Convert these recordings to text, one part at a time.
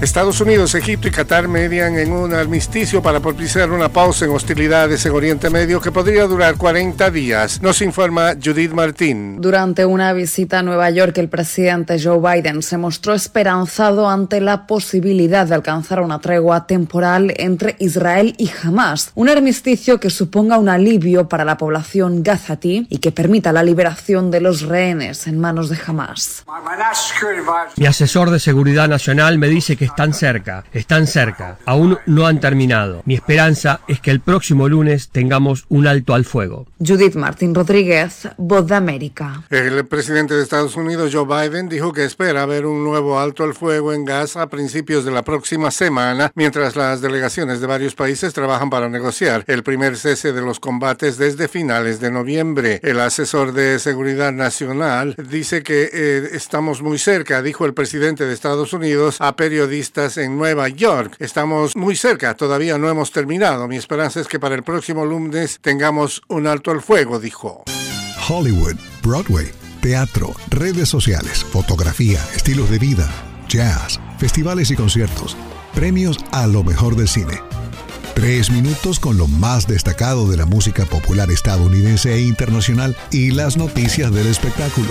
Estados Unidos, Egipto y Qatar median en un armisticio para propiciar una pausa en hostilidades en Oriente Medio que podría durar 40 días, nos informa Judith Martín. Durante una visita a Nueva York, el presidente Joe Biden se mostró esperanzado ante la posibilidad de alcanzar una tregua temporal entre Israel y Hamas, un armisticio que suponga un alivio para la población gazatí y que permita la liberación de los rehenes en manos de Hamas. Mi asesor de seguridad nacional me dice que están cerca, están cerca, aún no han terminado. Mi esperanza es que el próximo lunes tengamos un alto al fuego. Judith Martín Rodríguez, Voz de América. El presidente de Estados Unidos, Joe Biden, dijo que espera ver un nuevo alto al fuego en Gaza a principios de la próxima semana, mientras las delegaciones de varios países trabajan para negociar el primer cese de los combates desde finales de noviembre. El asesor de Seguridad Nacional dice que eh, estamos muy cerca, dijo el presidente de Estados Unidos a periodistas en Nueva York. Estamos muy cerca, todavía no hemos terminado. Mi esperanza es que para el próximo lunes tengamos un alto al fuego, dijo. Hollywood, Broadway, teatro, redes sociales, fotografía, estilos de vida, jazz, festivales y conciertos, premios a lo mejor del cine. Tres minutos con lo más destacado de la música popular estadounidense e internacional y las noticias del espectáculo.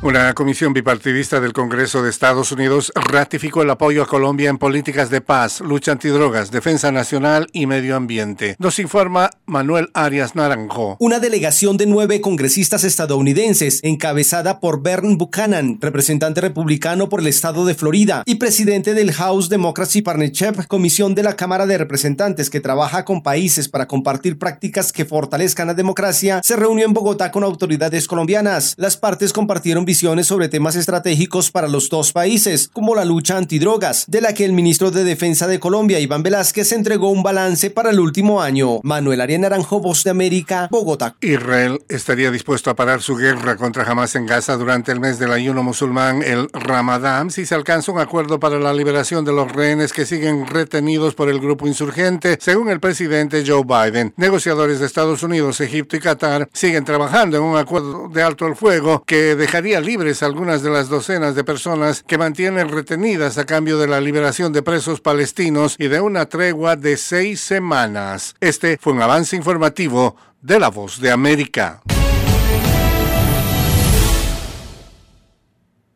Una comisión bipartidista del Congreso de Estados Unidos ratificó el apoyo a Colombia en políticas de paz, lucha antidrogas, defensa nacional y medio ambiente. Nos informa Manuel Arias Naranjo. Una delegación de nueve congresistas estadounidenses, encabezada por Bern Buchanan, representante republicano por el estado de Florida y presidente del House Democracy Partnership, comisión de la Cámara de Representantes que trabaja con países para compartir prácticas que fortalezcan la democracia, se reunió en Bogotá con autoridades colombianas. Las partes compartieron visiones sobre temas estratégicos para los dos países, como la lucha antidrogas, de la que el ministro de Defensa de Colombia, Iván Velázquez, entregó un balance para el último año. Manuel Arias Naranjo, Voz de América, Bogotá. Israel estaría dispuesto a parar su guerra contra Hamas en Gaza durante el mes del ayuno musulmán, el Ramadán, si se alcanza un acuerdo para la liberación de los rehenes que siguen retenidos por el grupo insurgente, según el presidente Joe Biden. Negociadores de Estados Unidos, Egipto y Qatar siguen trabajando en un acuerdo de alto al fuego que libres algunas de las docenas de personas que mantienen retenidas a cambio de la liberación de presos palestinos y de una tregua de seis semanas. Este fue un avance informativo de La Voz de América.